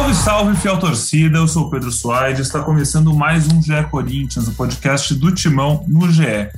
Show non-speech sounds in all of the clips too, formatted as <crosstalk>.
Salve, salve, fiel torcida. Eu sou o Pedro Soares. Está começando mais um GE Corinthians, o podcast do Timão no GE.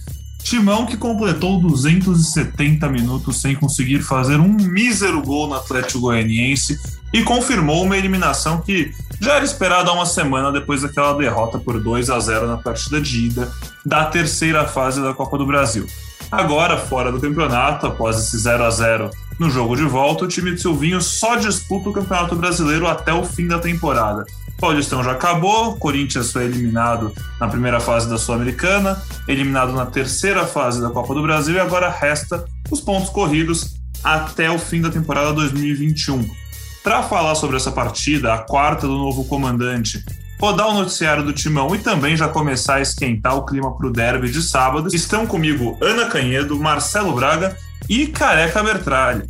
Timão que completou 270 minutos sem conseguir fazer um mísero gol no Atlético Goianiense e confirmou uma eliminação que já era esperada há uma semana depois daquela derrota por 2 a 0 na partida de ida da terceira fase da Copa do Brasil. Agora, fora do campeonato, após esse 0 a 0 no jogo de volta, o time de Silvinho só disputa o Campeonato Brasileiro até o fim da temporada. Paulistão já acabou, Corinthians foi eliminado na primeira fase da Sul-Americana, eliminado na terceira fase da Copa do Brasil e agora resta os pontos corridos até o fim da temporada 2021. Para falar sobre essa partida, a quarta do novo comandante, rodar o noticiário do Timão e também já começar a esquentar o clima para o derby de sábado, estão comigo Ana Canhedo, Marcelo Braga e Careca Bertralli.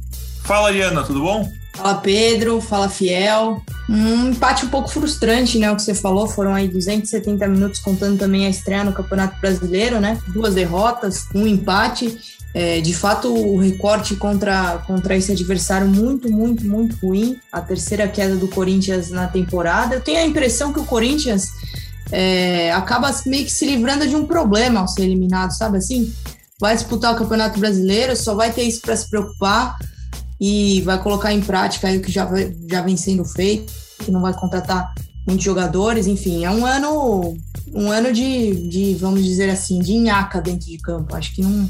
Fala aí, Ana, tudo bom? Fala Pedro, fala Fiel. Um empate um pouco frustrante, né? O que você falou, foram aí 270 minutos contando também a estreia no Campeonato Brasileiro, né? Duas derrotas, um empate. É, de fato, o recorte contra, contra esse adversário muito, muito, muito ruim. A terceira queda do Corinthians na temporada. Eu tenho a impressão que o Corinthians é, acaba meio que se livrando de um problema ao ser eliminado, sabe assim? Vai disputar o Campeonato Brasileiro, só vai ter isso para se preocupar e vai colocar em prática aí o que já, já vem sendo feito, que não vai contratar muitos jogadores, enfim, é um ano um ano de, de vamos dizer assim, de nhaca dentro de campo. Acho que não,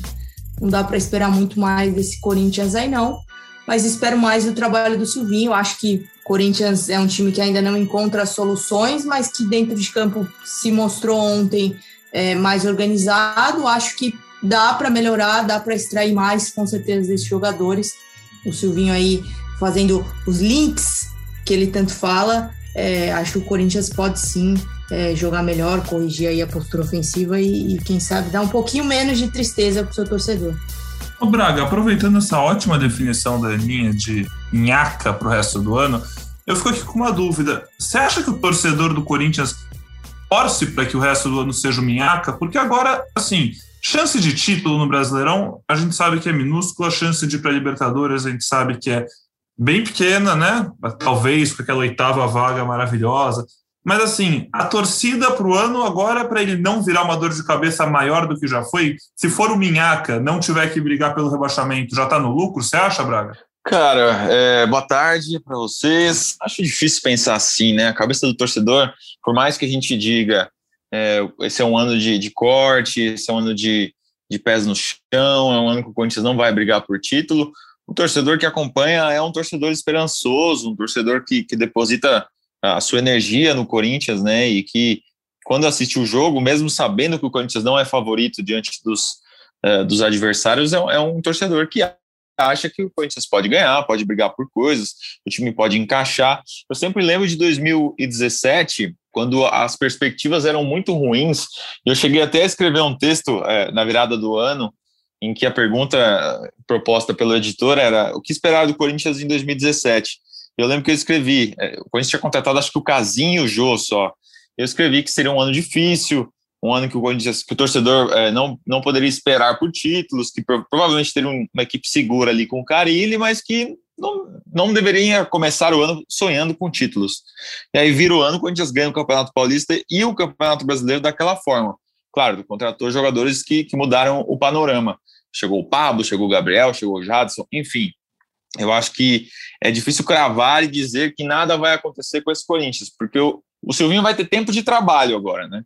não dá para esperar muito mais desse Corinthians aí não, mas espero mais do trabalho do Silvinho. Acho que Corinthians é um time que ainda não encontra soluções, mas que dentro de campo se mostrou ontem é, mais organizado. Acho que dá para melhorar, dá para extrair mais com certeza desses jogadores o Silvinho aí fazendo os links que ele tanto fala. É, acho que o Corinthians pode sim é, jogar melhor, corrigir aí a postura ofensiva e, e, quem sabe, dar um pouquinho menos de tristeza para o seu torcedor. Ô Braga, aproveitando essa ótima definição da linha de nhaca o resto do ano, eu fico aqui com uma dúvida. Você acha que o torcedor do Corinthians torce para que o resto do ano seja minhaca? Porque agora, assim, Chance de título no Brasileirão, a gente sabe que é minúscula, chance de para a gente sabe que é bem pequena, né? Talvez com aquela oitava vaga maravilhosa. Mas assim, a torcida para o ano agora, para ele não virar uma dor de cabeça maior do que já foi, se for o Minhaca não tiver que brigar pelo rebaixamento, já está no lucro, você acha, Braga? Cara, é, boa tarde para vocês. Acho difícil pensar assim, né? A cabeça do torcedor, por mais que a gente diga é, esse é um ano de, de, corte, esse é um ano de, de pés no chão, é um ano que o Corinthians não vai brigar por título. O torcedor que acompanha é um torcedor esperançoso, um torcedor que, que deposita a sua energia no Corinthians, né? E que quando assiste o jogo, mesmo sabendo que o Corinthians não é favorito diante dos, uh, dos adversários, é, é, um torcedor que acha que o Corinthians pode ganhar, pode brigar por coisas, o time pode encaixar. Eu sempre lembro de 2017, quando as perspectivas eram muito ruins. Eu cheguei até a escrever um texto é, na virada do ano, em que a pergunta proposta pelo editor era o que esperar do Corinthians em 2017. Eu lembro que eu escrevi, é, o Corinthians tinha contratado acho que o Casinho e o Jô só. Eu escrevi que seria um ano difícil, um ano que o que o torcedor é, não, não poderia esperar por títulos, que pro, provavelmente teria uma equipe segura ali com o Carilli, mas que não, não deveria começar o ano sonhando com títulos. E aí vira o ano, o Corinthians ganha o Campeonato Paulista e o Campeonato Brasileiro daquela forma. Claro, contratou jogadores que, que mudaram o panorama. Chegou o Pablo, chegou o Gabriel, chegou o Jadson, enfim. Eu acho que é difícil cravar e dizer que nada vai acontecer com esse Corinthians, porque o, o Silvinho vai ter tempo de trabalho agora, né?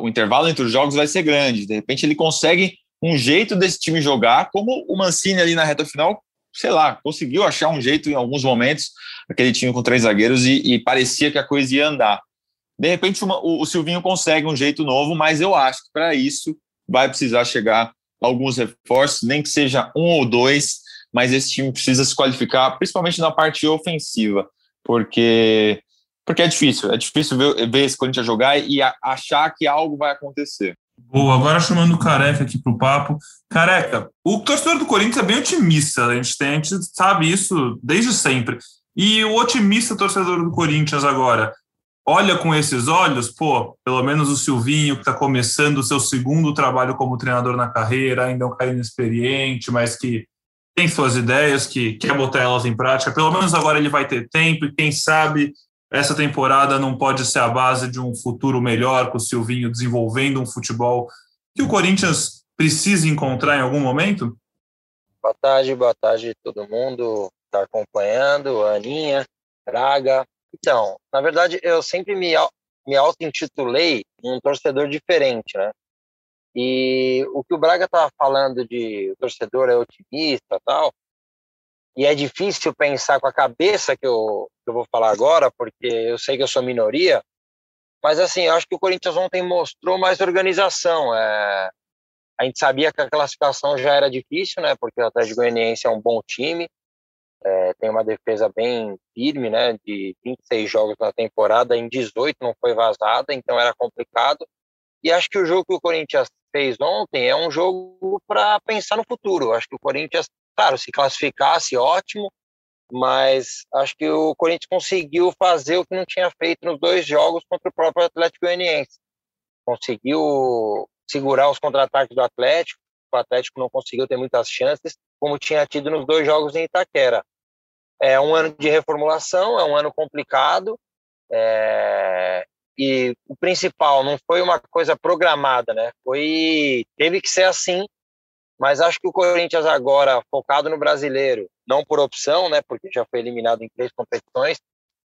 O intervalo entre os jogos vai ser grande. De repente ele consegue um jeito desse time jogar, como o Mancini ali na reta final sei lá, conseguiu achar um jeito em alguns momentos, aquele time com três zagueiros, e, e parecia que a coisa ia andar. De repente, uma, o, o, Silvinho consegue um jeito novo, mas eu acho que para isso vai precisar chegar alguns reforços, nem que seja um ou dois, mas esse time precisa se qualificar, principalmente na parte ofensiva, porque porque é difícil, é difícil ver, ver esse Corinthians jogar e a, achar que algo vai acontecer. Boa, agora chamando o Careca aqui para o papo. Careca, o torcedor do Corinthians é bem otimista, a gente, tem, a gente sabe isso desde sempre. E o otimista torcedor do Corinthians agora, olha com esses olhos, pô, pelo menos o Silvinho, que está começando o seu segundo trabalho como treinador na carreira, ainda é um cara inexperiente, mas que tem suas ideias, que quer botar elas em prática, pelo menos agora ele vai ter tempo e quem sabe essa temporada não pode ser a base de um futuro melhor com o Silvinho desenvolvendo um futebol que o Corinthians precisa encontrar em algum momento? Boa tarde, boa tarde todo mundo está acompanhando, Aninha, Braga. Então, na verdade, eu sempre me, me auto-intitulei um torcedor diferente, né? E o que o Braga estava falando de o torcedor é otimista tal, e é difícil pensar com a cabeça que eu, que eu vou falar agora, porque eu sei que eu sou minoria, mas assim, eu acho que o Corinthians ontem mostrou mais organização. É, a gente sabia que a classificação já era difícil, né? Porque o Atlético Goianiense é um bom time, é, tem uma defesa bem firme, né? De 26 jogos na temporada, em 18 não foi vazada, então era complicado. E acho que o jogo que o Corinthians fez ontem é um jogo para pensar no futuro. Acho que o Corinthians Claro, se classificasse, ótimo, mas acho que o Corinthians conseguiu fazer o que não tinha feito nos dois jogos contra o próprio Atlético Goianiense. Conseguiu segurar os contra-ataques do Atlético, o Atlético não conseguiu ter muitas chances, como tinha tido nos dois jogos em Itaquera. É um ano de reformulação, é um ano complicado, é... e o principal não foi uma coisa programada, né? Foi teve que ser assim mas acho que o Corinthians agora, focado no brasileiro, não por opção, né, porque já foi eliminado em três competições,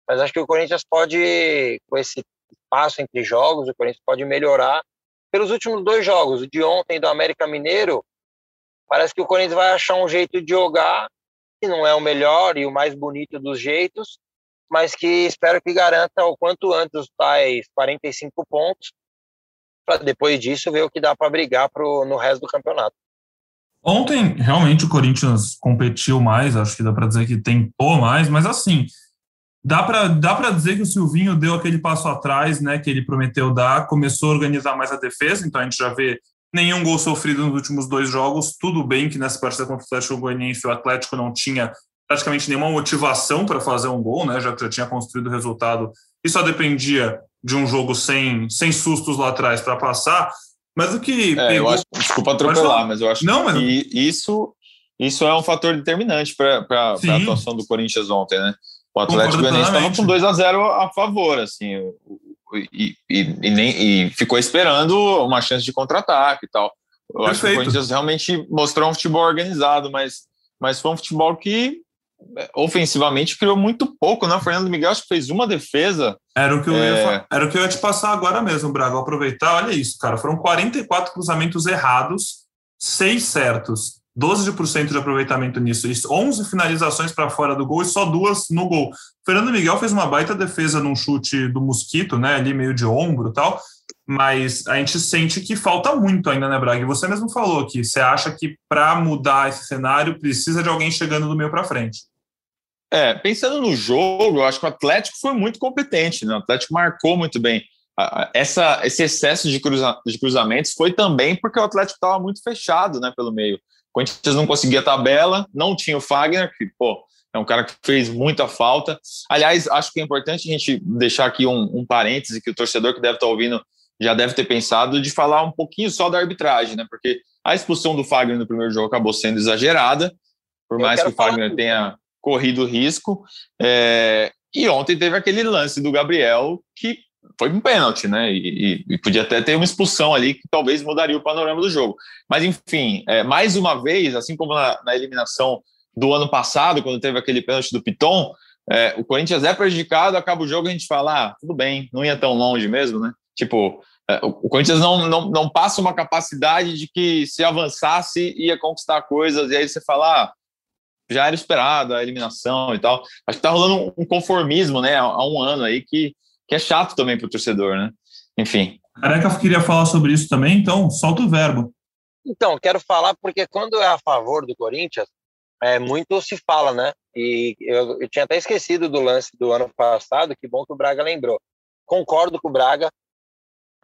mas acho que o Corinthians pode, com esse espaço entre jogos, o Corinthians pode melhorar. Pelos últimos dois jogos, o de ontem do América Mineiro, parece que o Corinthians vai achar um jeito de jogar que não é o melhor e o mais bonito dos jeitos, mas que espero que garanta o quanto antes os tais 45 pontos, para depois disso ver o que dá para brigar pro, no resto do campeonato. Ontem, realmente, o Corinthians competiu mais, acho que dá para dizer que tentou mais, mas assim, dá para dá dizer que o Silvinho deu aquele passo atrás, né, que ele prometeu dar, começou a organizar mais a defesa, então a gente já vê nenhum gol sofrido nos últimos dois jogos, tudo bem que nessa partida contra o Atlético Goianiense o Atlético não tinha praticamente nenhuma motivação para fazer um gol, né, já que já tinha construído o resultado e só dependia de um jogo sem, sem sustos lá atrás para passar, mas o que. É, pegou... acho, desculpa atropelar, mas eu acho não, mas... que isso, isso é um fator determinante para a atuação do Corinthians ontem, né? O Atlético Goianiense estava com 2 a 0 a favor, assim, e, e, e, nem, e ficou esperando uma chance de contra-ataque e tal. Eu Perfeito. acho que o Corinthians realmente mostrou um futebol organizado, mas, mas foi um futebol que ofensivamente criou muito pouco, né? O Fernando Miguel acho que fez uma defesa. Era o que eu, é... ia, era o que eu ia te passar agora mesmo, Braga. Vou aproveitar, olha isso, cara. Foram 44 cruzamentos errados, 6 certos. 12% de aproveitamento nisso, isso, 11 finalizações para fora do gol e só duas no gol. Fernando Miguel fez uma baita defesa num chute do Mosquito, né, ali meio de ombro tal, mas a gente sente que falta muito ainda, né, Braga? E você mesmo falou que você acha que para mudar esse cenário precisa de alguém chegando do meio para frente. É, pensando no jogo, eu acho que o Atlético foi muito competente, né? O Atlético marcou muito bem. Essa, esse excesso de, cruza, de cruzamentos foi também porque o Atlético estava muito fechado né, pelo meio. O Corinthians não conseguia tabela, não tinha o Fagner, que, pô, é um cara que fez muita falta. Aliás, acho que é importante a gente deixar aqui um, um parêntese que o torcedor que deve estar ouvindo já deve ter pensado de falar um pouquinho só da arbitragem, né? Porque a expulsão do Fagner no primeiro jogo acabou sendo exagerada, por mais que o Fagner tenha corrido risco. É, e ontem teve aquele lance do Gabriel que foi um pênalti, né? E, e, podia até ter uma expulsão ali que talvez mudaria o panorama do jogo. Mas, enfim, é, mais uma vez, assim como na, na, eliminação do ano passado, quando teve aquele pênalti do Piton, é, o Corinthians é prejudicado, acaba o jogo a gente fala, ah, tudo bem, não ia tão longe mesmo, né? Tipo, é, o Corinthians não, não, não passa uma capacidade de que se avançasse ia conquistar coisas, e aí você fala, ah, já era esperado a eliminação e tal. Acho que tá rolando um conformismo, né, há um ano aí que, que é chato também para o torcedor, né? Enfim. Careca queria falar sobre isso também, então solta o verbo. Então, quero falar porque quando é a favor do Corinthians, é, muito se fala, né? E eu, eu tinha até esquecido do lance do ano passado, que bom que o Braga lembrou. Concordo com o Braga,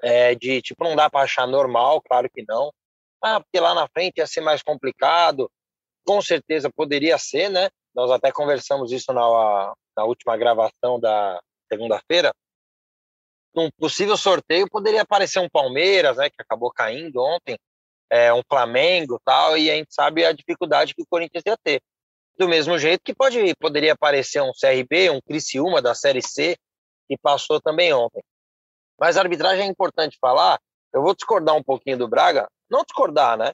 é, de tipo, não dá para achar normal, claro que não. Ah, porque lá na frente ia ser mais complicado. Com certeza poderia ser, né? Nós até conversamos isso na, na última gravação da segunda-feira. Num possível sorteio poderia aparecer um Palmeiras, né, que acabou caindo ontem, é, um Flamengo tal, e a gente sabe a dificuldade que o Corinthians ia ter. Do mesmo jeito que pode, poderia aparecer um CRB, um Criciúma da Série C, que passou também ontem. Mas a arbitragem é importante falar. Eu vou discordar um pouquinho do Braga, não discordar, né?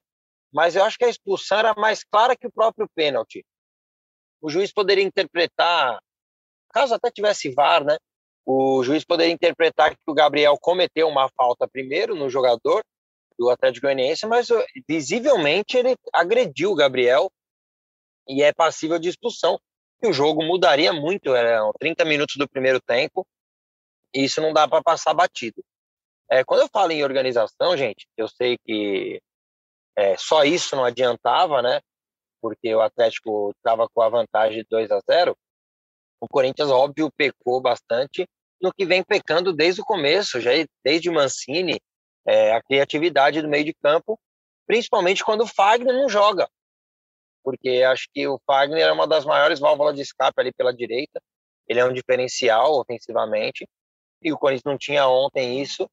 Mas eu acho que a expulsão era mais clara que o próprio pênalti. O juiz poderia interpretar, caso até tivesse VAR, né? O juiz poderia interpretar que o Gabriel cometeu uma falta primeiro no jogador do Atlético Goianiense, mas visivelmente ele agrediu o Gabriel e é passível de expulsão. E o jogo mudaria muito, eram 30 minutos do primeiro tempo, e isso não dá para passar batido. É, quando eu falo em organização, gente, eu sei que é, só isso não adiantava, né? Porque o Atlético estava com a vantagem de 2 a 0. O Corinthians, óbvio, pecou bastante no que vem pecando desde o começo, já desde Mancini, é, a criatividade do meio de campo, principalmente quando o Fagner não joga. Porque acho que o Fagner é uma das maiores válvulas de escape ali pela direita. Ele é um diferencial ofensivamente e o Corinthians não tinha ontem isso.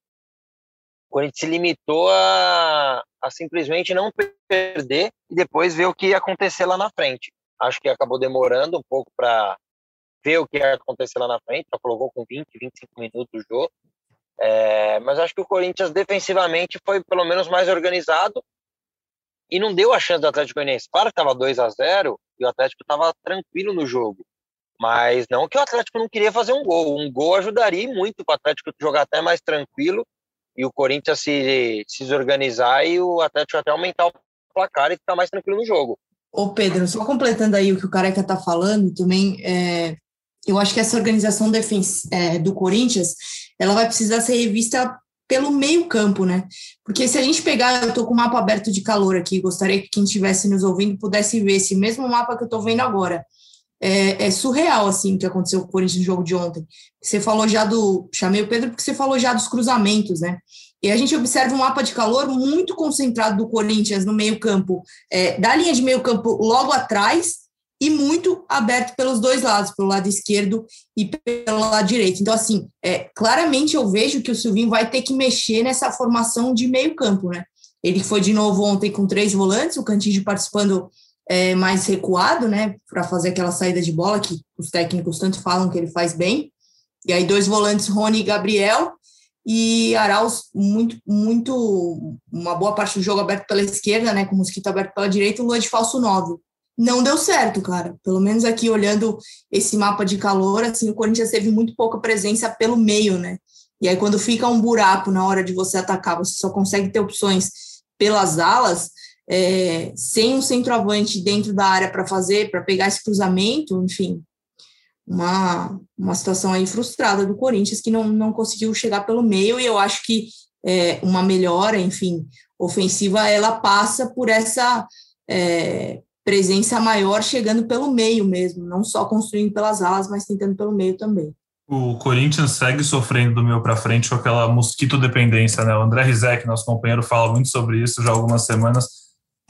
O Corinthians se limitou a, a simplesmente não perder e depois ver o que ia acontecer lá na frente. Acho que acabou demorando um pouco para ver o que ia acontecer lá na frente, já colocou com 20, 25 minutos o jogo. É, mas acho que o Corinthians defensivamente foi pelo menos mais organizado e não deu a chance do Atlético Goianiense. Claro que estava 2 a 0 e o Atlético estava tranquilo no jogo. Mas não que o Atlético não queria fazer um gol. Um gol ajudaria muito para o Atlético jogar até mais tranquilo e o Corinthians se, se desorganizar e o Atlético até aumentar o placar e ficar mais tranquilo no jogo. Ô Pedro, só completando aí o que o Careca tá falando, também é, eu acho que essa organização é, do Corinthians, ela vai precisar ser revista pelo meio campo, né? Porque se a gente pegar, eu tô com o mapa aberto de calor aqui, gostaria que quem estivesse nos ouvindo pudesse ver esse mesmo mapa que eu tô vendo agora é, é, surreal, assim, o que aconteceu com o Corinthians no jogo de ontem. Você falou já do. Chamei o Pedro porque você falou já dos cruzamentos, né? E a gente observa um mapa de calor muito concentrado do Corinthians no meio-campo, é, da linha de meio-campo logo atrás e muito aberto pelos dois lados, pelo lado esquerdo e pelo lado direito. Então, assim, é, claramente eu vejo que o Silvinho vai ter que mexer nessa formação de meio-campo, né? Ele foi de novo ontem com três volantes, o Cantígio participando é, mais recuado, né, para fazer aquela saída de bola que os técnicos tanto falam que ele faz bem. E aí dois volantes, Rony e Gabriel, e Arauz muito, muito, uma boa parte do jogo aberto pela esquerda, né, com o Mosquito aberto pela direita, o Lua de falso 9. Não deu certo, cara. Pelo menos aqui olhando esse mapa de calor, assim, o Corinthians teve muito pouca presença pelo meio, né? E aí quando fica um buraco na hora de você atacar, você só consegue ter opções pelas alas, é, sem um centroavante dentro da área para fazer, para pegar esse cruzamento, enfim, uma, uma situação aí frustrada do Corinthians que não, não conseguiu chegar pelo meio e eu acho que é, uma melhora, enfim, ofensiva, ela passa por essa é, presença maior chegando pelo meio mesmo, não só construindo pelas alas, mas tentando pelo meio também. O Corinthians segue sofrendo do meio para frente com aquela mosquito dependência, né? O André Rizek, nosso companheiro, fala muito sobre isso já há algumas semanas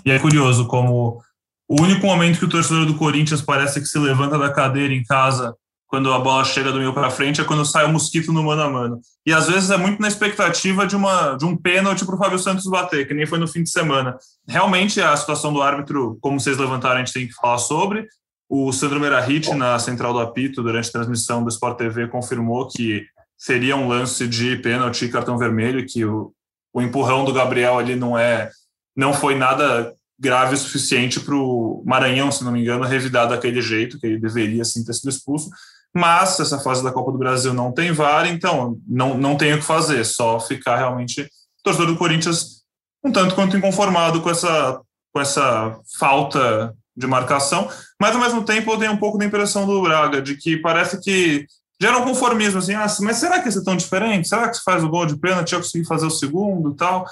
e é curioso como o único momento que o torcedor do Corinthians parece que se levanta da cadeira em casa quando a bola chega do meio para frente é quando sai o mosquito no mano a mano. E às vezes é muito na expectativa de, uma, de um pênalti para o Fábio Santos bater, que nem foi no fim de semana. Realmente a situação do árbitro, como vocês levantaram, a gente tem que falar sobre. O Sandro Merahit, na central do apito, durante a transmissão do Sport TV, confirmou que seria um lance de pênalti e cartão vermelho, que o, o empurrão do Gabriel ali não é não foi nada grave o suficiente para o Maranhão, se não me engano, revidar daquele jeito, que ele deveria sim ter sido expulso. Mas essa fase da Copa do Brasil não tem VAR, então não, não tem o que fazer, só ficar realmente torcedor do Corinthians um tanto quanto inconformado com essa, com essa falta de marcação, mas ao mesmo tempo eu tenho um pouco da impressão do Braga, de que parece que gera um conformismo, assim, ah, mas será que isso é tão diferente? Será que se faz o gol de pênalti, eu consegui fazer o segundo tal?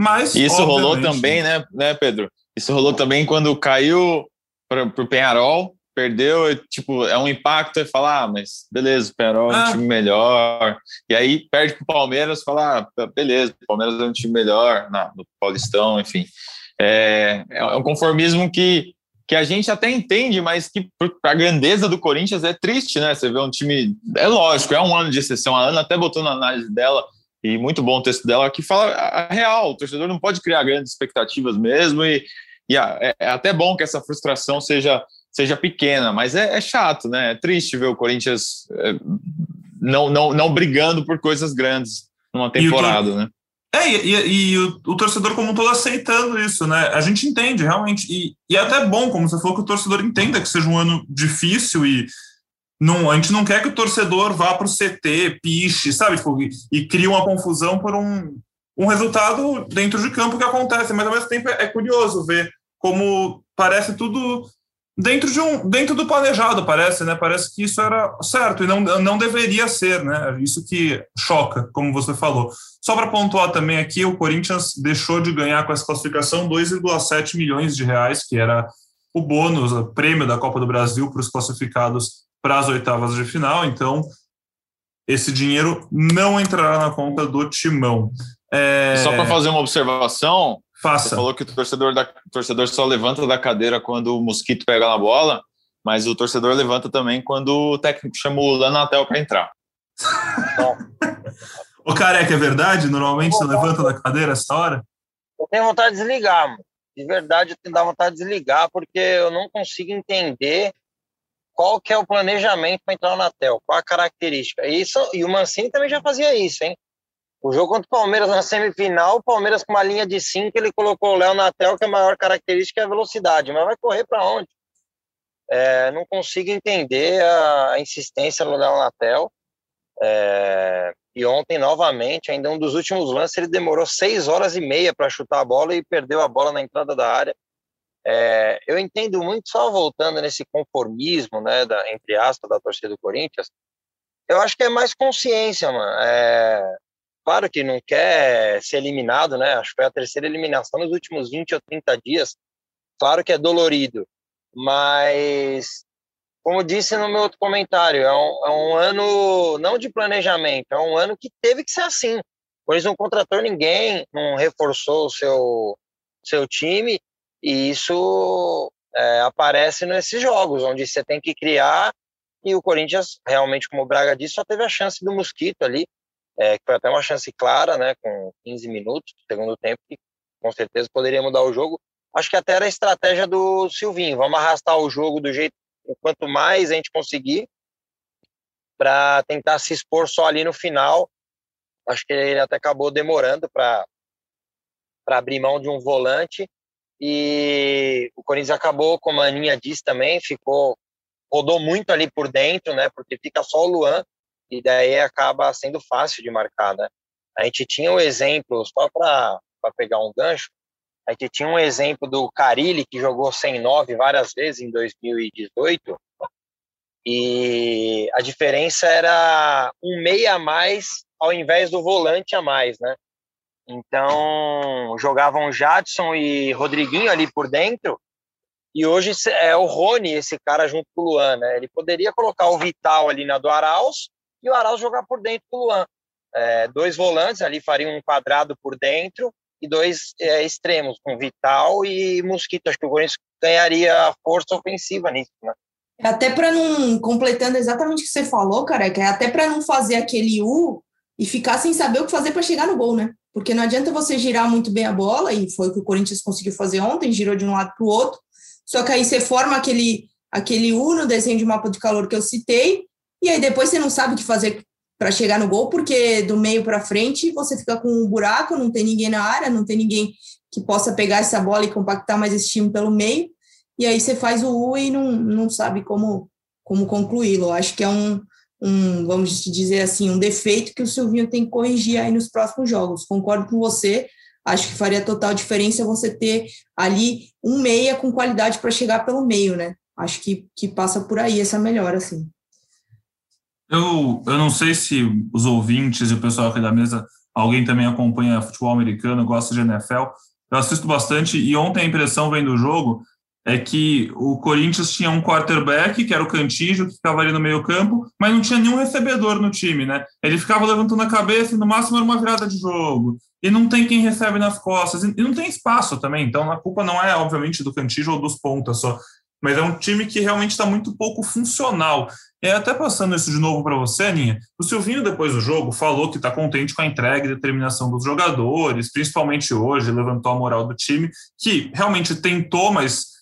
Mas, Isso rolou também, né, né, Pedro? Isso rolou também quando caiu para o Penharol, perdeu, tipo, é um impacto e falar, ah, mas beleza, o Penharol é um ah. time melhor. E aí perde para o Palmeiras, falar, ah, beleza, o Palmeiras é um time melhor na, no Paulistão, enfim. É, é um conformismo que, que a gente até entende, mas que para a grandeza do Corinthians é triste, né? Você vê um time, é lógico, é um ano de exceção. A Ana até botou na análise dela e muito bom o texto dela, que fala a real, o torcedor não pode criar grandes expectativas mesmo, e, e é, é, até bom que essa frustração seja, seja pequena, mas é, é chato, né? É triste ver o Corinthians é, não, não, não brigando por coisas grandes numa temporada, né? É, e, e o, o, torcedor como um todo aceitando isso, né? A gente entende, realmente. E, e é até bom, como você falou, que o torcedor entenda que seja um ano difícil e não, a gente não quer que o torcedor vá para o CT, piche, sabe? Tipo, e, e crie uma confusão por um, um resultado dentro de campo que acontece, mas ao mesmo tempo é, é curioso ver como parece tudo dentro de um dentro do planejado parece né? Parece que isso era certo e não, não deveria ser né? Isso que choca como você falou. Só para pontuar também aqui o Corinthians deixou de ganhar com essa classificação 2,7 milhões de reais que era o bônus o prêmio da Copa do Brasil para os classificados para as oitavas de final, então esse dinheiro não entrará na conta do Timão. É... Só para fazer uma observação, Faça. Você falou que o torcedor, da, o torcedor só levanta da cadeira quando o mosquito pega na bola, mas o torcedor levanta também quando o técnico chama o Lanatel para entrar. <laughs> o careca, é verdade? Normalmente você levanta da cadeira essa hora? Eu tenho vontade de desligar, mano. De verdade, eu tenho vontade de desligar, porque eu não consigo entender qual que é o planejamento para entrar no Natel, qual a característica. Isso, e o Mancini também já fazia isso, hein? O jogo contra o Palmeiras na semifinal, o Palmeiras com uma linha de 5, ele colocou o Léo Natel, que a maior característica é a velocidade, mas vai correr para onde? É, não consigo entender a, insistência no Léo Natel. É, e ontem, novamente, ainda um dos últimos lances, ele demorou seis horas e meia para chutar a bola e perdeu a bola na entrada da área. É, eu entendo muito, só voltando nesse conformismo, né, da, entre aspas, da torcida do Corinthians, eu acho que é mais consciência, mano. É, claro que não quer ser eliminado, né? Acho que foi a terceira eliminação nos últimos 20 ou 30 dias. Claro que é dolorido, mas, como disse no meu outro comentário, é um, é um ano não de planejamento, é um ano que teve que ser assim. Pois não contratou ninguém, não reforçou o seu, seu time e isso é, aparece nesses jogos, onde você tem que criar, e o Corinthians, realmente, como o Braga disse, só teve a chance do Mosquito ali, é, que foi até uma chance clara, né, com 15 minutos, segundo tempo, que com certeza poderia mudar o jogo. Acho que até era a estratégia do Silvinho, vamos arrastar o jogo do jeito, quanto mais a gente conseguir, para tentar se expor só ali no final. Acho que ele até acabou demorando para abrir mão de um volante e o Corinthians acabou, como a Aninha disse também, ficou rodou muito ali por dentro, né? Porque fica só o Luan e daí acaba sendo fácil de marcar, né? A gente tinha o um exemplo, só para pegar um gancho, a gente tinha um exemplo do Carilli, que jogou 109 várias vezes em 2018, e a diferença era um meia a mais ao invés do volante a mais, né? Então, jogavam Jadson e Rodriguinho ali por dentro. E hoje é o Rony, esse cara junto com o Luan, né? Ele poderia colocar o Vital ali na do Arauz e o Arauz jogar por dentro com o Luan. É, dois volantes ali fariam um quadrado por dentro e dois é, extremos, com Vital e Mosquito. Acho que o Corinthians ganharia força ofensiva nisso, né? É até para não, completando exatamente o que você falou, cara, é até para não fazer aquele U e ficar sem saber o que fazer para chegar no gol, né? Porque não adianta você girar muito bem a bola, e foi o que o Corinthians conseguiu fazer ontem, girou de um lado para o outro, só que aí você forma aquele, aquele U no desenho de mapa de calor que eu citei, e aí depois você não sabe o que fazer para chegar no gol, porque do meio para frente você fica com um buraco, não tem ninguém na área, não tem ninguém que possa pegar essa bola e compactar mais esse time pelo meio, e aí você faz o U e não, não sabe como, como concluí-lo. Acho que é um, um, vamos dizer assim, um defeito que o Silvinho tem que corrigir aí nos próximos jogos. Concordo com você, acho que faria total diferença você ter ali um meia com qualidade para chegar pelo meio, né? Acho que, que passa por aí essa melhora, assim. Eu, eu não sei se os ouvintes e o pessoal aqui da mesa, alguém também acompanha futebol americano, gosta de NFL. Eu assisto bastante e ontem a impressão vendo o jogo é que o Corinthians tinha um quarterback, que era o Cantígio, que ficava ali no meio campo, mas não tinha nenhum recebedor no time, né? Ele ficava levantando a cabeça e no máximo era uma virada de jogo. E não tem quem recebe nas costas, e não tem espaço também, então a culpa não é, obviamente, do Cantígio ou dos pontas só, mas é um time que realmente está muito pouco funcional. É até passando isso de novo para você, Aninha. O Silvinho, depois do jogo, falou que está contente com a entrega e determinação dos jogadores, principalmente hoje, levantou a moral do time, que realmente tentou, mas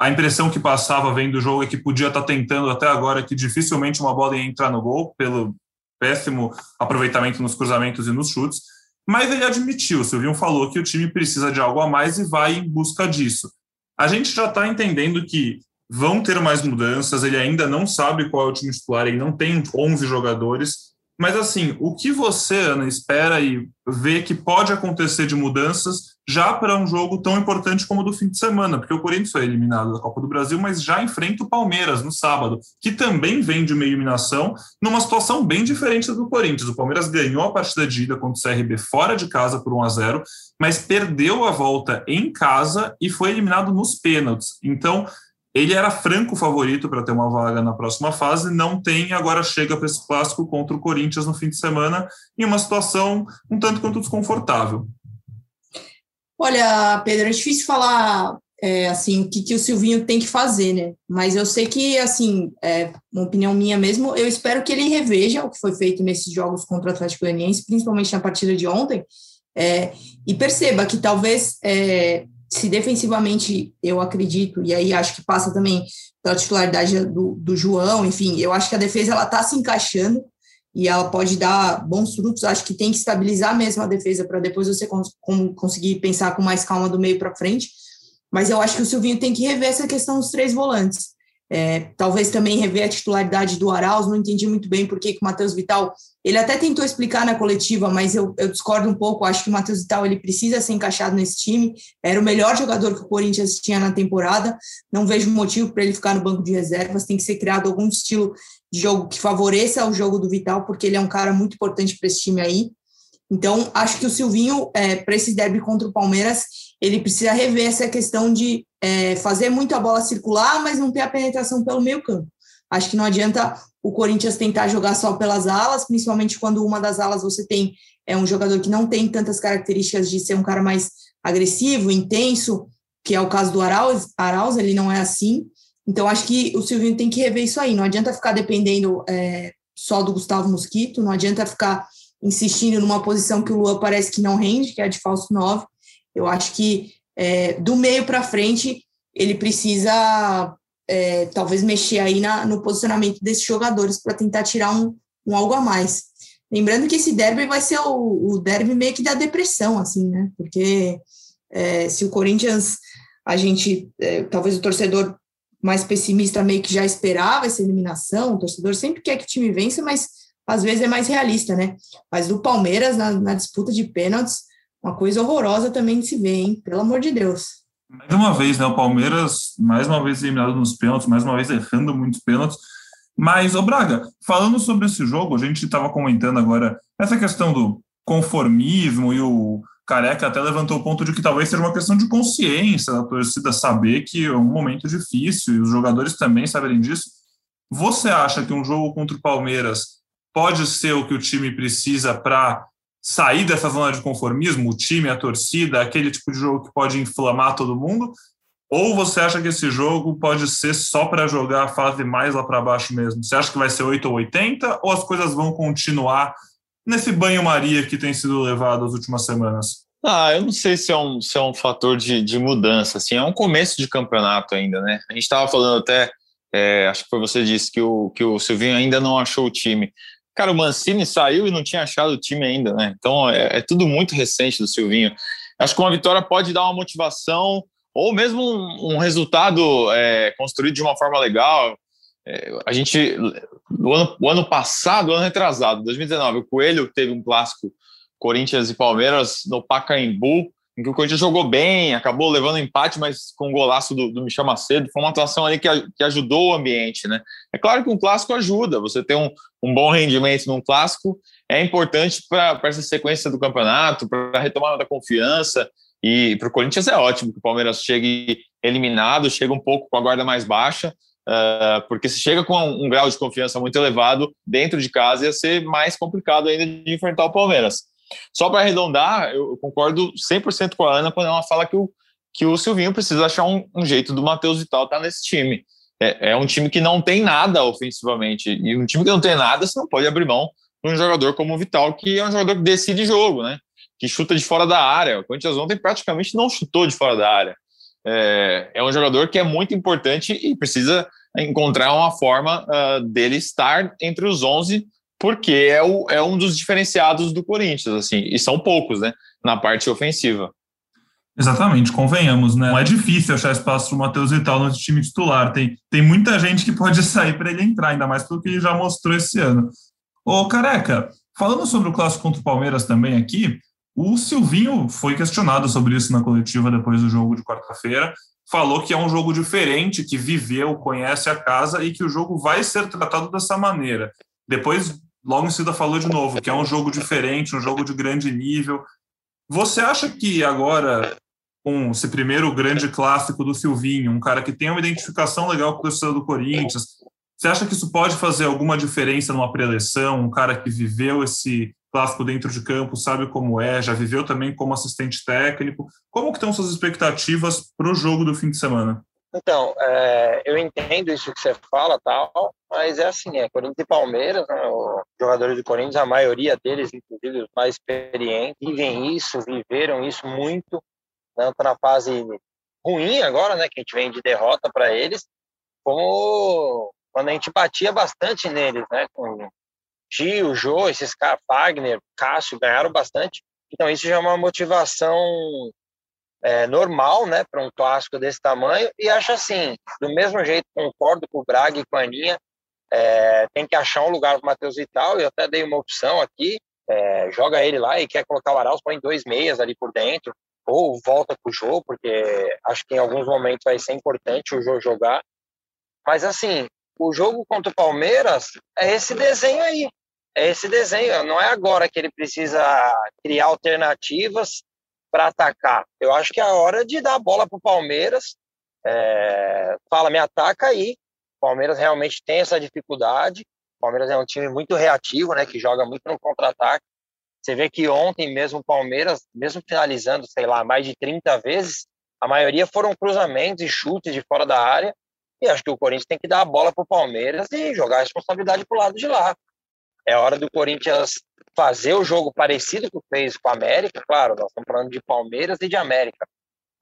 a impressão que passava vendo o jogo é que podia estar tá tentando até agora que dificilmente uma bola ia entrar no gol, pelo péssimo aproveitamento nos cruzamentos e nos chutes. Mas ele admitiu, o Silvinho falou que o time precisa de algo a mais e vai em busca disso. A gente já está entendendo que vão ter mais mudanças, ele ainda não sabe qual é o time titular, ele não tem 11 jogadores, mas assim, o que você, Ana, espera e vê que pode acontecer de mudanças já para um jogo tão importante como o do fim de semana? Porque o Corinthians foi eliminado da Copa do Brasil, mas já enfrenta o Palmeiras no sábado, que também vem de uma eliminação numa situação bem diferente do Corinthians. O Palmeiras ganhou a partida de ida contra o CRB fora de casa por 1 a 0, mas perdeu a volta em casa e foi eliminado nos pênaltis. Então, ele era franco favorito para ter uma vaga na próxima fase, não tem, agora chega para esse clássico contra o Corinthians no fim de semana, em uma situação um tanto quanto desconfortável. Olha, Pedro, é difícil falar é, assim o que, que o Silvinho tem que fazer, né? Mas eu sei que, assim, é uma opinião minha mesmo, eu espero que ele reveja o que foi feito nesses jogos contra o Atlético Goianiense, principalmente na partida de ontem, é, e perceba que talvez é, se defensivamente eu acredito, e aí acho que passa também pela titularidade do, do João, enfim, eu acho que a defesa ela está se encaixando e ela pode dar bons frutos. Acho que tem que estabilizar mesmo a defesa para depois você cons conseguir pensar com mais calma do meio para frente. Mas eu acho que o Silvinho tem que rever essa questão dos três volantes. É, talvez também rever a titularidade do Arauz, não entendi muito bem por que o Matheus Vital, ele até tentou explicar na coletiva, mas eu, eu discordo um pouco, acho que o Matheus Vital ele precisa ser encaixado nesse time, era o melhor jogador que o Corinthians tinha na temporada, não vejo motivo para ele ficar no banco de reservas, tem que ser criado algum estilo jogo que favoreça o jogo do Vital, porque ele é um cara muito importante para esse time aí, então acho que o Silvinho, é, para esse derby contra o Palmeiras, ele precisa rever essa questão de é, fazer muito a bola circular, mas não ter a penetração pelo meio campo. Acho que não adianta o Corinthians tentar jogar só pelas alas, principalmente quando uma das alas você tem é um jogador que não tem tantas características de ser um cara mais agressivo, intenso, que é o caso do Arauz, Arauz ele não é assim. Então acho que o Silvinho tem que rever isso aí. Não adianta ficar dependendo é, só do Gustavo Mosquito, não adianta ficar insistindo numa posição que o Lua parece que não rende, que é a de falso 9. Eu acho que é, do meio para frente ele precisa é, talvez mexer aí na, no posicionamento desses jogadores para tentar tirar um, um, algo a mais. Lembrando que esse derby vai ser o, o derby meio que da depressão, assim, né? Porque é, se o Corinthians, a gente, é, talvez o torcedor mais pessimista meio que já esperava essa eliminação, o torcedor sempre quer que o time vença, mas às vezes é mais realista, né? Mas do Palmeiras, na, na disputa de pênaltis, uma coisa horrorosa também se ver, hein? Pelo amor de Deus. Mais uma vez, né? O Palmeiras, mais uma vez eliminado nos pênaltis, mais uma vez errando muitos pênaltis. Mas, ô Braga, falando sobre esse jogo, a gente estava comentando agora essa questão do conformismo e o Careca até levantou o ponto de que talvez seja uma questão de consciência da torcida saber que é um momento difícil e os jogadores também saberem disso. Você acha que um jogo contra o Palmeiras pode ser o que o time precisa para sair dessa zona de conformismo, o time, a torcida, aquele tipo de jogo que pode inflamar todo mundo? Ou você acha que esse jogo pode ser só para jogar a fase mais lá para baixo mesmo? Você acha que vai ser 8 ou 80 ou as coisas vão continuar nesse banho-maria que tem sido levado as últimas semanas? Ah, eu não sei se é um, se é um fator de, de mudança, assim, é um começo de campeonato ainda, né? A gente estava falando até, é, acho que foi você disse que o, que o Silvinho ainda não achou o time. Cara, o Mancini saiu e não tinha achado o time ainda, né? Então é, é tudo muito recente do Silvinho. Acho que uma vitória pode dar uma motivação ou mesmo um, um resultado é, construído de uma forma legal. É, a gente, no ano, o ano passado, ano retrasado, 2019, o Coelho teve um clássico Corinthians e Palmeiras no Pacaembu, em que o Corinthians jogou bem, acabou levando empate, mas com o golaço do, do Michel Macedo. Foi uma atuação ali que, que ajudou o ambiente, né? É claro que um clássico ajuda, você ter um, um bom rendimento num clássico é importante para essa sequência do campeonato, para a retomada da confiança. E para o Corinthians é ótimo que o Palmeiras chegue eliminado, chega um pouco com a guarda mais baixa, porque se chega com um, um, grau de confiança muito elevado dentro de casa, ia ser mais complicado ainda de enfrentar o Palmeiras. Só para arredondar, eu concordo 100% com a Ana quando ela fala que o, que o Silvinho precisa achar um, um jeito do Matheus Vital estar tá nesse time. É, é, um time que não tem nada ofensivamente, e um time que não tem nada, você não pode abrir mão de um jogador como o Vital, que é um jogador que decide jogo, né? que chuta de fora da área. O Corinthians ontem praticamente não chutou de fora da área. É, é um jogador que é muito importante e precisa encontrar uma forma uh, dele estar entre os 11, porque é, o, é um dos diferenciados do Corinthians, assim, e são poucos, né, na parte ofensiva. Exatamente, convenhamos, né? Não é difícil achar espaço para o Matheus Vital no time titular. Tem, tem muita gente que pode <laughs> sair para ele entrar, ainda mais pelo que ele já mostrou esse ano. Ô, Careca, falando sobre o clássico contra o Palmeiras também aqui, o Silvinho foi questionado sobre isso na coletiva depois do jogo de quarta-feira. Falou que é um jogo diferente, que viveu, conhece a casa e que o jogo vai ser tratado dessa maneira. Depois, logo em seguida, falou de novo que é um jogo diferente, um jogo de grande nível. Você acha que agora, com esse primeiro grande clássico do Silvinho, um cara que tem uma identificação legal com o torcedor do Corinthians, você acha que isso pode fazer alguma diferença numa preleção? Um cara que viveu esse clássico dentro de campo, sabe como é, já viveu também como assistente técnico. Como que estão suas expectativas para o jogo do fim de semana? Então, é, eu entendo isso que você fala, tal, mas é assim, é Corinthians e Palmeiras, né, os jogadores do Corinthians, a maioria deles, inclusive os mais experientes, vivem isso, viveram isso muito, tanto na fase ruim agora, né, que a gente vem de derrota para eles, como quando a gente batia bastante neles, né, com Gil, Jô, esses caras, Wagner, Cássio, ganharam bastante. Então, isso já é uma motivação é, normal, né, para um clássico desse tamanho. E acho assim, do mesmo jeito, concordo com o Braga e com a Aninha, é, tem que achar um lugar para o Matheus Vital. Eu até dei uma opção aqui, é, joga ele lá e quer colocar o Arauz, põe dois meias ali por dentro, ou volta com o Jô, porque acho que em alguns momentos vai ser importante o Jô jogar. Mas assim, o jogo contra o Palmeiras é esse desenho aí é esse desenho. Não é agora que ele precisa criar alternativas para atacar. Eu acho que é a hora de dar a bola para o Palmeiras. É, fala, me ataca aí. O Palmeiras realmente tem essa dificuldade. O Palmeiras é um time muito reativo, né, que joga muito no contra-ataque. Você vê que ontem mesmo o Palmeiras, mesmo finalizando, sei lá, mais de 30 vezes, a maioria foram cruzamentos e chutes de fora da área. E acho que o Corinthians tem que dar a bola para o Palmeiras e jogar a responsabilidade para o lado de lá. É hora do Corinthians fazer o jogo parecido que fez com a América. Claro, nós estamos falando de Palmeiras e de América.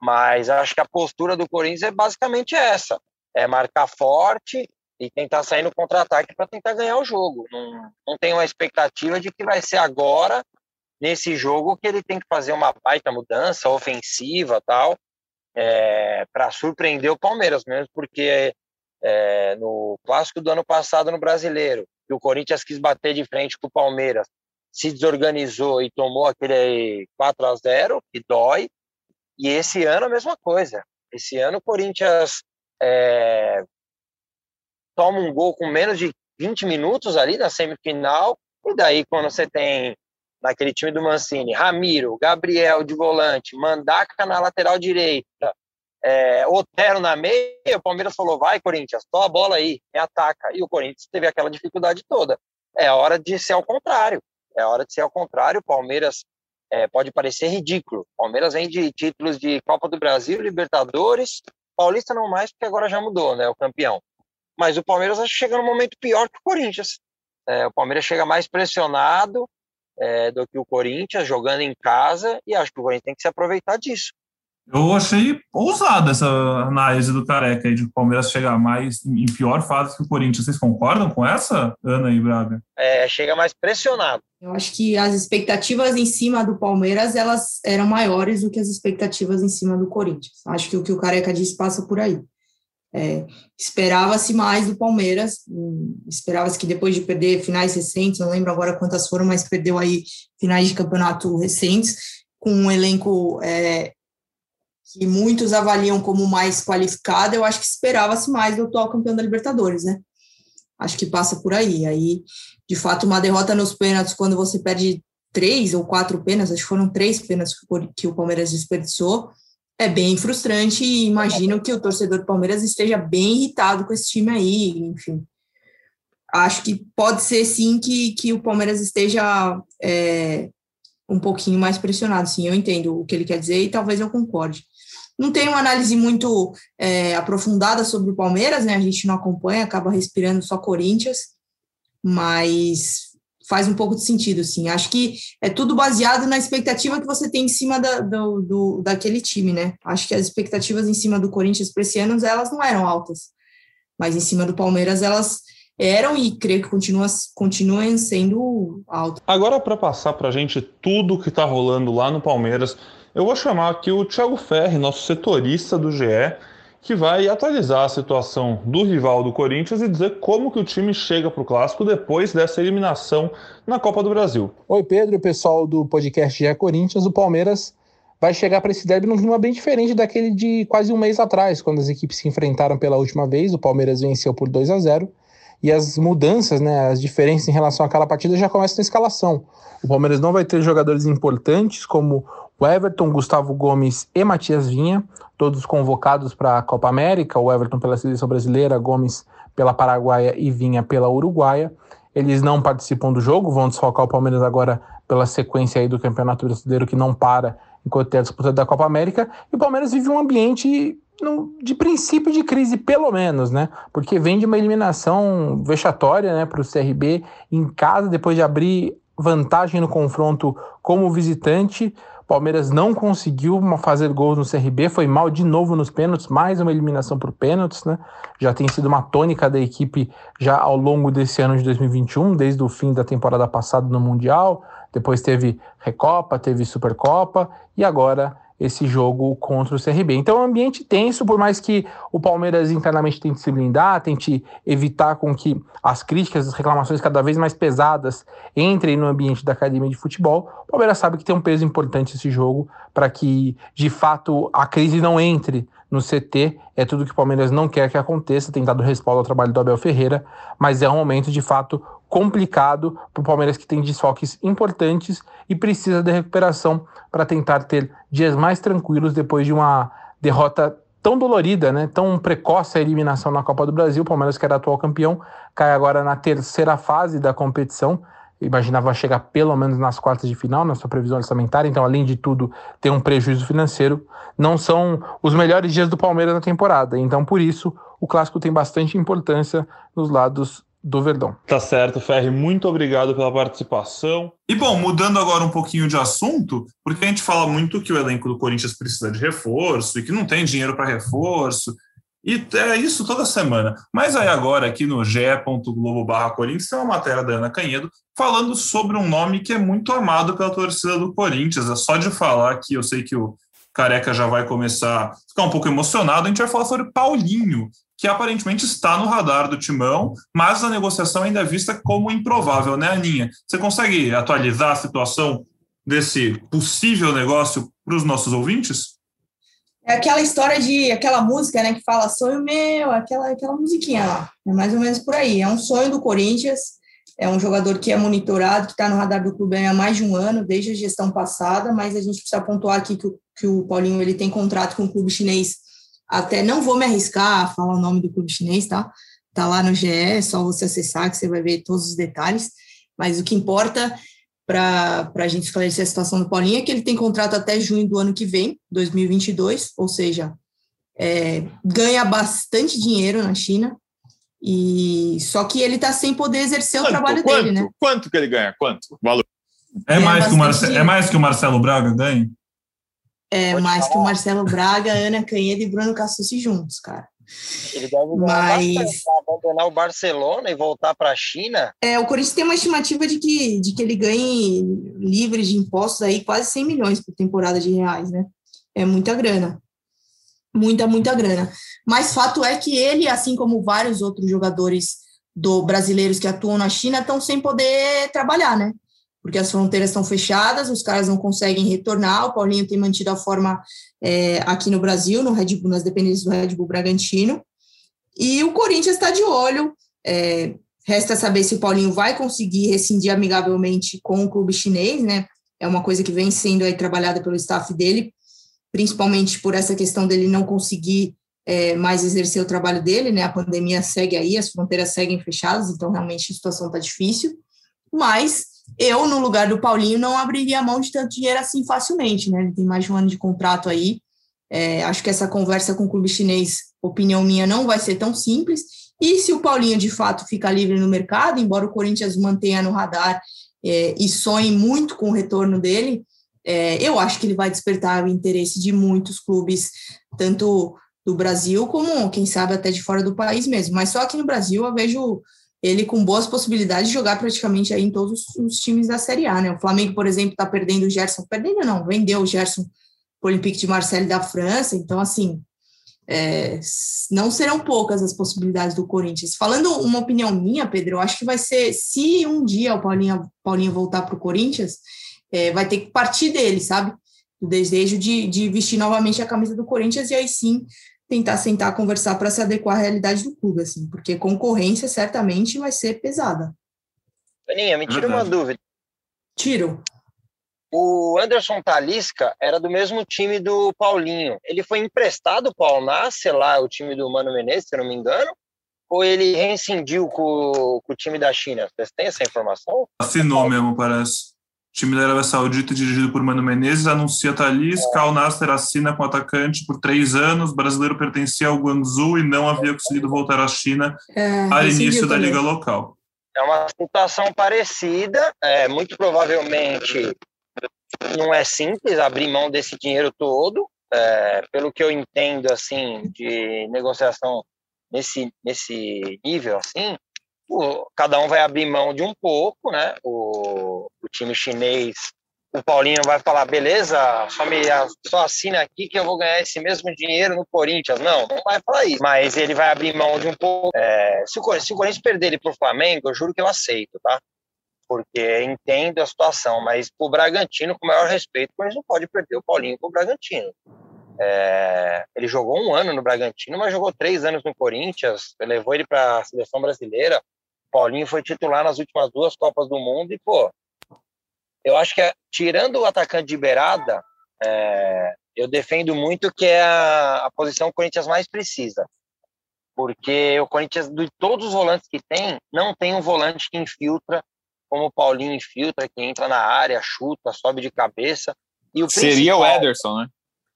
Mas acho que a postura do Corinthians é basicamente essa: é marcar forte e tentar sair no contra-ataque para tentar ganhar o jogo. Não, não tenho uma expectativa de que vai ser agora, nesse jogo, que ele tem que fazer uma baita mudança ofensiva tal, é, para surpreender o Palmeiras, mesmo porque é, no clássico do ano passado no Brasileiro, que o Corinthians quis bater de frente com o Palmeiras, se desorganizou e tomou aquele 4 a 0 que dói. E esse ano a mesma coisa. Esse ano o Corinthians é, toma um gol com menos de 20 minutos ali na semifinal. E daí, quando você tem naquele time do Mancini, Ramiro, Gabriel de volante, Mandaca na lateral direita, é, Otero na meia, o Palmeiras falou: vai, Corinthians, toma a bola aí, me ataca. E o Corinthians teve aquela dificuldade toda. É hora de ser ao contrário. É hora de ser ao contrário. O Palmeiras é, pode parecer ridículo. O Palmeiras vem de títulos de Copa do Brasil, Libertadores, Paulista não mais, porque agora já mudou, né? O campeão. Mas o Palmeiras chega num momento pior que o Corinthians. É, o Palmeiras chega mais pressionado é, do que o Corinthians, jogando em casa, e acho que o Corinthians tem que se aproveitar disso. Eu achei ousada essa análise do Careca aí de o Palmeiras chegar mais em pior fase que o Corinthians. Vocês concordam com essa, Ana e Braga? É, chega mais pressionado. Eu acho que as expectativas em cima do Palmeiras elas eram maiores do que as expectativas em cima do Corinthians. Acho que o que o Careca disse passa por aí. É, esperava-se mais do Palmeiras, hum, esperava-se que depois de perder finais recentes, não lembro agora quantas foram, mas perdeu aí finais de campeonato recentes, com um elenco é, que muitos avaliam como mais qualificada, eu acho que esperava-se mais do atual campeão da Libertadores, né? Acho que passa por aí. Aí, de fato, uma derrota nos pênaltis, quando você perde três ou quatro pênaltis, acho que foram três pênaltis que o Palmeiras desperdiçou, É bem frustrante e imagino que o torcedor do Palmeiras esteja bem irritado com esse time aí, enfim. Acho que pode ser sim que, que o Palmeiras esteja é, um pouquinho mais pressionado, sim, eu entendo o que ele quer dizer e talvez eu concorde. Não tem uma análise muito é, aprofundada sobre o Palmeiras, né? A gente não acompanha, acaba respirando só Corinthians, mas faz um pouco de sentido, sim. Acho que é tudo baseado na expectativa que você tem em cima da, do, do, daquele time, né? Acho que as expectativas em cima do Corinthians para esse ano, elas não eram altas, mas em cima do Palmeiras elas eram e creio que continua, continuem sendo altas. Agora, para passar para a gente tudo que está rolando lá no Palmeiras, eu vou chamar aqui o Thiago Ferri, nosso setorista do GE, que vai atualizar a situação do rival do Corinthians e dizer como que o time chega para o clássico depois dessa eliminação na Copa do Brasil. Oi Pedro pessoal do podcast GE Corinthians, o Palmeiras vai chegar para esse derby num clima bem diferente daquele de quase um mês atrás, quando as equipes se enfrentaram pela última vez, o Palmeiras venceu por 2 a 0 e as mudanças, né, as diferenças em relação àquela partida já começam na escalação. O Palmeiras não vai ter jogadores importantes como o Everton, Gustavo Gomes e Matias Vinha, todos convocados para a Copa América, o Everton pela seleção brasileira, Gomes pela Paraguaia e Vinha pela Uruguaia. Eles não participam do jogo, vão desfocar o Palmeiras agora pela sequência aí do Campeonato Brasileiro que não para enquanto tem a disputa da Copa América. E o Palmeiras vive um ambiente de princípio de crise, pelo menos, né? Porque vem de uma eliminação vexatória né, para o CRB em casa, depois de abrir vantagem no confronto como visitante. Palmeiras não conseguiu fazer gols no CRB, foi mal de novo nos pênaltis, mais uma eliminação por pênaltis, né? Já tem sido uma tônica da equipe já ao longo desse ano de 2021, desde o fim da temporada passada no Mundial, depois teve Recopa, teve Supercopa e agora esse jogo contra o CRB. Então é um ambiente tenso, por mais que o Palmeiras internamente tente se blindar, tente evitar com que as críticas, as reclamações cada vez mais pesadas entrem no ambiente da academia de futebol, o Palmeiras sabe que tem um peso importante esse jogo para que, de fato, a crise não entre no CT. É tudo que o Palmeiras não quer que aconteça, tem dado respaldo ao trabalho do Abel Ferreira, mas é um momento, de fato, complicado para o Palmeiras que tem desfoques importantes e precisa de recuperação para tentar ter dias mais tranquilos depois de uma derrota tão dolorida, né, tão precoce a eliminação na Copa do Brasil. O Palmeiras, que era atual campeão, cai agora na terceira fase da competição. Imaginava chegar pelo menos nas quartas de final, na sua previsão orçamentária. Então, além de tudo, tem um prejuízo financeiro. Não são os melhores dias do Palmeiras na temporada. Então, por isso, o clássico tem bastante importância nos lados do Verdão. Tá certo, Ferri, muito obrigado pela participação. E bom, mudando agora um pouquinho de assunto, porque a gente fala muito que o elenco do Corinthians precisa de reforço e que não tem dinheiro para reforço. E é isso toda semana. Mas aí agora, aqui no ge.globo barra Corinthians, tem uma matéria da Ana Canhedo falando sobre um nome que é muito amado pela torcida do Corinthians. É só de falar que eu sei que o Careca já vai começar a ficar um pouco emocionado. A gente vai falar sobre Paulinho, que aparentemente está no radar do Timão, mas a negociação ainda é vista como improvável, né, Aninha? Você consegue atualizar a situação desse possível negócio para os nossos ouvintes? É aquela história de aquela música, né, que fala sonho meu, aquela aquela musiquinha lá. É mais ou menos por aí. É um sonho do Corinthians. É um jogador que é monitorado, que está no radar do clube há mais de um ano, desde a gestão passada, mas a gente precisa pontuar aqui que o, que o Paulinho ele tem contrato com o clube chinês até não vou me arriscar a falar o nome do clube chinês, tá? Tá lá no GE, é só você acessar que você vai ver todos os detalhes. Mas o que importa para a gente esclarecer a situação do Paulinho é que ele tem contrato até junho do ano que vem, 2022, ou seja, é, ganha bastante dinheiro na China, e só que ele está sem poder exercer quanto, o trabalho quanto, dele, né? Quanto que ele ganha? Quanto? Valor? É, mais que, o Marce é mais que o Marcelo Braga ganha? É, Pode mais falar. que o Marcelo Braga, Ana Canheda e Bruno Cassucci juntos, cara. Ele deve Mas... abandonar o Barcelona e voltar para a China. É, o Corinthians tem uma estimativa de que, de que ele ganhe livre de impostos aí quase 100 milhões por temporada de reais, né? É muita grana. Muita, muita grana. Mas fato é que ele, assim como vários outros jogadores do brasileiros que atuam na China, estão sem poder trabalhar, né? porque as fronteiras estão fechadas, os caras não conseguem retornar. O Paulinho tem mantido a forma é, aqui no Brasil, no Red Bull, nas dependências do Red Bull Bragantino. E o Corinthians está de olho. É, resta saber se o Paulinho vai conseguir rescindir amigavelmente com o clube chinês, né? É uma coisa que vem sendo aí trabalhada pelo staff dele principalmente por essa questão dele não conseguir é, mais exercer o trabalho dele, né? A pandemia segue aí, as fronteiras seguem fechadas, então realmente a situação está difícil. Mas eu, no lugar do Paulinho, não abriria mão de tanto dinheiro assim facilmente, né? Ele tem mais de um ano de contrato aí. É, acho que essa conversa com o clube chinês, opinião minha, não vai ser tão simples. E se o Paulinho de fato ficar livre no mercado, embora o Corinthians mantenha no radar é, e sonhe muito com o retorno dele, é, eu acho que ele vai despertar o interesse de muitos clubes, tanto do Brasil como, quem sabe, até de fora do país mesmo. Mas só aqui no Brasil eu vejo ele com boas possibilidades de jogar praticamente aí em todos os times da Série A, né? O Flamengo, por exemplo, está perdendo o Gerson, perdendo não, vendeu o Gerson para o Olympique de Marseille da França, então assim, é, não serão poucas as possibilidades do Corinthians. Falando uma opinião minha, Pedro, eu acho que vai ser, se um dia o Paulinho, Paulinho voltar para o Corinthians, é, vai ter que partir dele, sabe? O desejo de, de vestir novamente a camisa do Corinthians e aí sim tentar sentar, conversar para se adequar à realidade do clube, assim, porque concorrência certamente vai ser pesada. Aninha, me tira uma dúvida. Tiro. O Anderson Talisca era do mesmo time do Paulinho. Ele foi emprestado para o Alnasser, lá, o time do Mano Menezes, se eu não me engano? Ou ele rescindiu com, com o time da China? Vocês têm essa informação? Assinou mesmo, parece. O time da Arábia Saudita, dirigido por Mano Menezes, anuncia Thalys. Cal Nasser assina com o atacante por três anos. O brasileiro pertencia ao Guangzhou e não havia conseguido voltar à China é, ao início da liga local. É uma situação parecida, é, muito provavelmente não é simples abrir mão desse dinheiro todo, é, pelo que eu entendo assim de negociação nesse nesse nível assim, o, cada um vai abrir mão de um pouco, né? O, o time chinês, o Paulinho vai falar, beleza, só me só assina aqui que eu vou ganhar esse mesmo dinheiro no Corinthians. Não, não vai falar isso. Mas ele vai abrir mão de um pouco. É, se, o, se o Corinthians perder ele pro Flamengo, eu juro que eu aceito, tá? porque entendo a situação, mas o Bragantino, com o maior respeito, mas não pode perder o Paulinho para o Bragantino. É, ele jogou um ano no Bragantino, mas jogou três anos no Corinthians, levou ele para a seleção brasileira. Paulinho foi titular nas últimas duas Copas do Mundo e, pô, eu acho que, tirando o atacante de beirada, é, eu defendo muito que é a, a posição que o Corinthians mais precisa. Porque o Corinthians, de todos os volantes que tem, não tem um volante que infiltra como o Paulinho infiltra, que entra na área, chuta, sobe de cabeça. E o Seria o Ederson, né?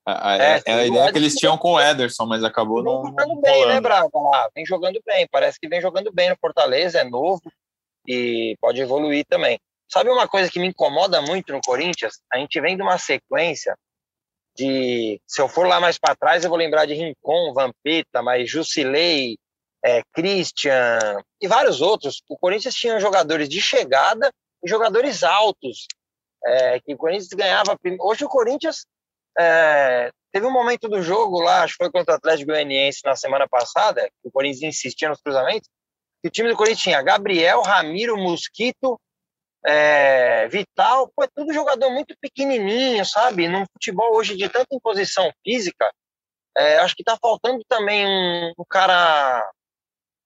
A, a, é, a ideia que eles tinham com o Ederson, mas acabou não. Jogando bem, né, Braga? Ah, vem jogando bem, parece que vem jogando bem no Fortaleza, é novo e pode evoluir também. Sabe uma coisa que me incomoda muito no Corinthians? A gente vem de uma sequência de. Se eu for lá mais para trás, eu vou lembrar de Rincon, Vampeta, mas Jusilei, é, Christian e vários outros. O Corinthians tinha jogadores de chegada e jogadores altos, é, que o Corinthians ganhava. Hoje o Corinthians é, teve um momento do jogo lá, acho que foi contra o Atlético Goianiense na semana passada, que o Corinthians insistia nos cruzamentos, que o time do Corinthians tinha Gabriel, Ramiro, Mosquito, é, Vital, pô, é tudo jogador muito pequenininho, sabe? Num futebol hoje de tanta imposição física, é, acho que tá faltando também um, um cara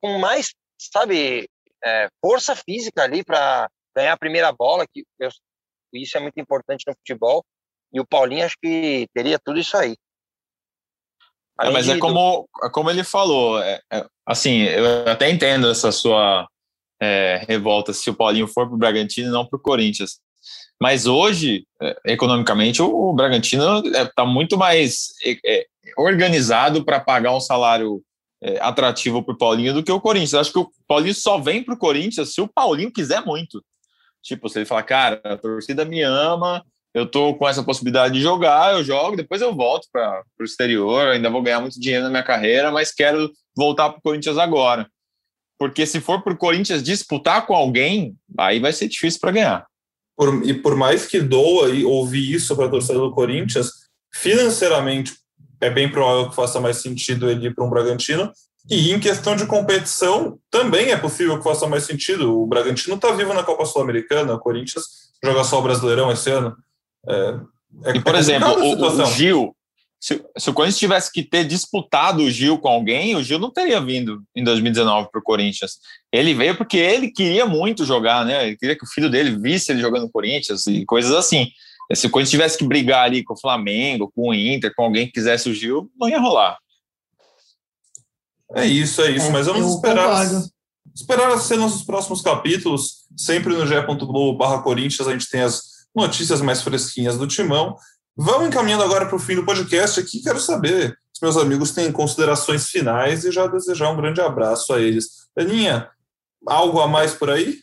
com mais, sabe, é, força física ali para ganhar a primeira bola, que eu, isso é muito importante no futebol. E o Paulinho acho que teria tudo isso aí. É, mas é como, é como ele falou, é, é, assim, eu até entendo essa sua é, revolta se o Paulinho for para o Bragantino e não para o Corinthians. Mas hoje, é, economicamente, o, o Bragantino está muito mais organizado para pagar um salário atrativo para o Paulinho do que o Corinthians. Eu acho que o Paulinho só vem para o Corinthians se o Paulinho quiser muito. Tipo, se ele falar, cara, a torcida me ama, eu tô com essa possibilidade de jogar, eu jogo, depois eu volto para o exterior, ainda vou ganhar muito dinheiro na minha carreira, mas quero voltar para o Corinthians agora. Porque se for para o Corinthians disputar com alguém, aí vai ser difícil para ganhar. Por, e por mais que doa e ouvir isso para a torcida do Corinthians, financeiramente é bem provável que faça mais sentido ele ir para um Bragantino. E em questão de competição, também é possível que faça mais sentido. O Bragantino está vivo na Copa Sul-Americana, o Corinthians joga só o Brasileirão esse ano. É, é, e, por é exemplo, o, o, Gil, se, se, o Corinthians tivesse que ter disputado o Gil com alguém, o Gil não teria vindo em 2019 para o Corinthians. Ele veio porque ele queria muito jogar, né? Ele queria que o filho dele visse ele jogando no Corinthians e coisas assim. Se o Corinthians tivesse que brigar ali com o Flamengo, com o Inter, com alguém que quisesse o Gil, não ia rolar. É isso, é isso. É, Mas vamos esperar, concordo. esperar ser nossos próximos capítulos. Sempre no ge.globo barra Corinthians a gente tem as notícias mais fresquinhas do Timão. Vamos encaminhando agora para o fim do podcast aqui. Quero saber se meus amigos têm considerações finais e já desejar um grande abraço a eles. Aninha, algo a mais por aí?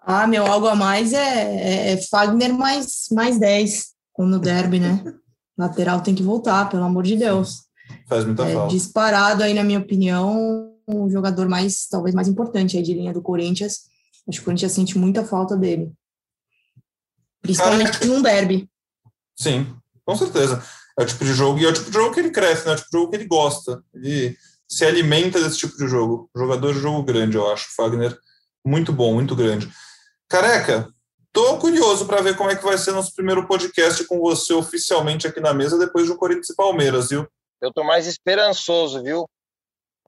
Ah, meu, algo a mais é, é, é Fagner mais, mais 10 no derby, né? <laughs> Lateral tem que voltar, pelo amor de Deus. Faz muita É, falta. disparado aí, na minha opinião, o jogador mais, talvez mais importante aí de linha do Corinthians. Acho que o Corinthians sente muita falta dele. Principalmente Caraca. num derby. Sim, com certeza. É o tipo de jogo, e é o tipo de jogo que ele cresce, né? É o tipo de jogo que ele gosta. Ele se alimenta desse tipo de jogo. Jogador de jogo grande, eu acho. Fagner, muito bom, muito grande. Careca, tô curioso para ver como é que vai ser nosso primeiro podcast com você oficialmente aqui na mesa depois do Corinthians e Palmeiras, viu? Eu tô mais esperançoso, viu?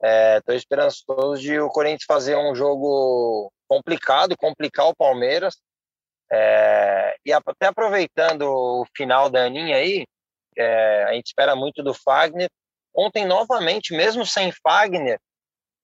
É, tô esperançoso de o Corinthians fazer um jogo complicado, complicar o Palmeiras. É, e até aproveitando o final da Aninha aí, é, a gente espera muito do Fagner. Ontem, novamente, mesmo sem Fagner,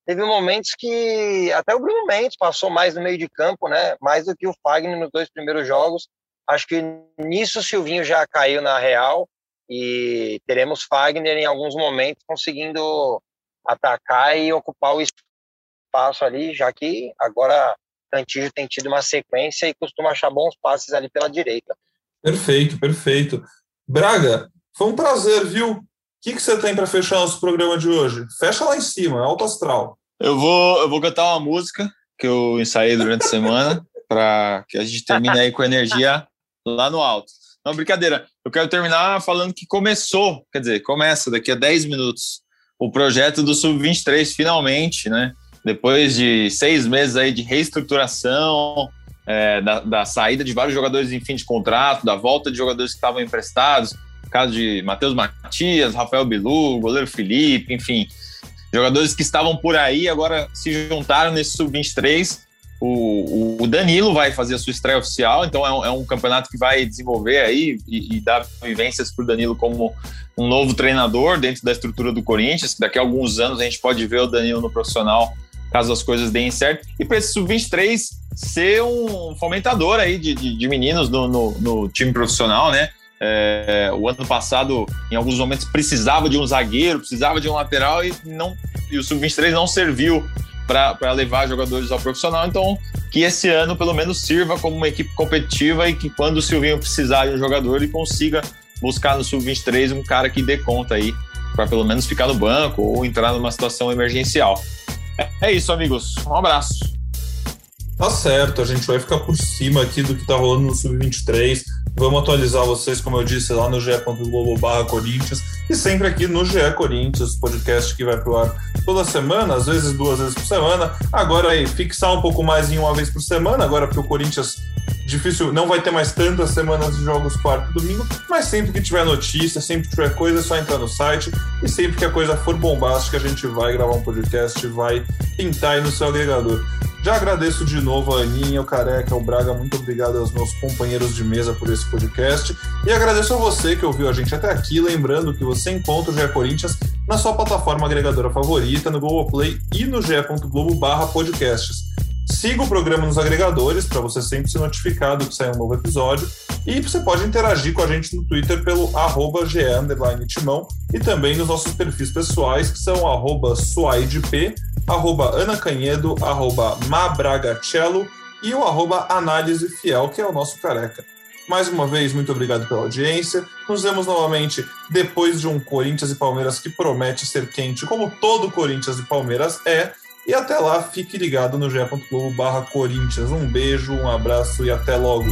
teve momentos que até o Bruno Mendes passou mais no meio de campo, né? Mais do que o Fagner nos dois primeiros jogos. Acho que nisso o Silvinho já caiu na real e teremos Fagner em alguns momentos conseguindo atacar e ocupar o espaço ali, já que agora Cantillo tem tido uma sequência e costuma achar bons passes ali pela direita. Perfeito, perfeito. Braga, foi um prazer, viu? O que, que você tem para fechar nosso programa de hoje? Fecha lá em cima, alto astral. Eu vou, eu vou cantar uma música que eu ensaiei durante a semana <laughs> para que a gente termine aí com energia lá no alto. Não, brincadeira. Eu quero terminar falando que começou, quer dizer, começa daqui a 10 minutos, o projeto do Sub-23, finalmente, né? Depois de seis meses aí de reestruturação, é, da, da saída de vários jogadores em fim de contrato, da volta de jogadores que estavam emprestados, caso de Matheus Matias, Rafael Bilu, goleiro Felipe, enfim, jogadores que estavam por aí agora se juntaram nesse sub-23. O, o Danilo vai fazer a sua estreia oficial, então é um, é um campeonato que vai desenvolver aí e, e dar vivências para o Danilo como um novo treinador dentro da estrutura do Corinthians. Daqui a alguns anos a gente pode ver o Danilo no profissional, caso as coisas deem certo. E para esse sub-23 ser um fomentador aí de, de, de meninos no, no, no time profissional, né? É, o ano passado, em alguns momentos, precisava de um zagueiro, precisava de um lateral e, não, e o Sub-23 não serviu para levar jogadores ao profissional. Então, que esse ano, pelo menos, sirva como uma equipe competitiva e que, quando o Silvinho precisar de um jogador, ele consiga buscar no Sub-23 um cara que dê conta aí, para pelo menos ficar no banco ou entrar numa situação emergencial. É, isso, amigos. Um abraço. Tá certo, a gente vai ficar por cima aqui do que tá rolando no Sub-23. Vamos atualizar vocês, como eu disse, lá no ge.globo barra Corinthians e sempre aqui no GE Corinthians, podcast que vai pro ar toda semana, às vezes duas vezes por semana. Agora aí, fixar um pouco mais em uma vez por semana, agora porque o Corinthians difícil, não vai ter mais tantas semanas de jogos quarto e domingo, mas sempre que tiver notícia, sempre que tiver coisa, é só entrar no site e sempre que a coisa for bombástica, a gente vai gravar um podcast, vai pintar aí no seu agregador. Já agradeço de novo a Aninha, o Careca, o Braga, muito obrigado aos meus companheiros de mesa por esse podcast. E agradeço a você que ouviu a gente até aqui, lembrando que você encontra o GE Corinthians na sua plataforma agregadora favorita, no Google Play e no ge.globo barra podcasts. Siga o programa nos agregadores para você sempre ser notificado que sai um novo episódio. E você pode interagir com a gente no Twitter pelo arroba Timão e também nos nossos perfis pessoais, que são arroba suaidp, arroba anacanhedo, arroba mabragacello e o arroba análise fiel, que é o nosso careca. Mais uma vez, muito obrigado pela audiência. Nos vemos novamente depois de um Corinthians e Palmeiras que promete ser quente, como todo Corinthians e Palmeiras é. E até lá, fique ligado no ge.globo barra Corinthians. Um beijo, um abraço e até logo.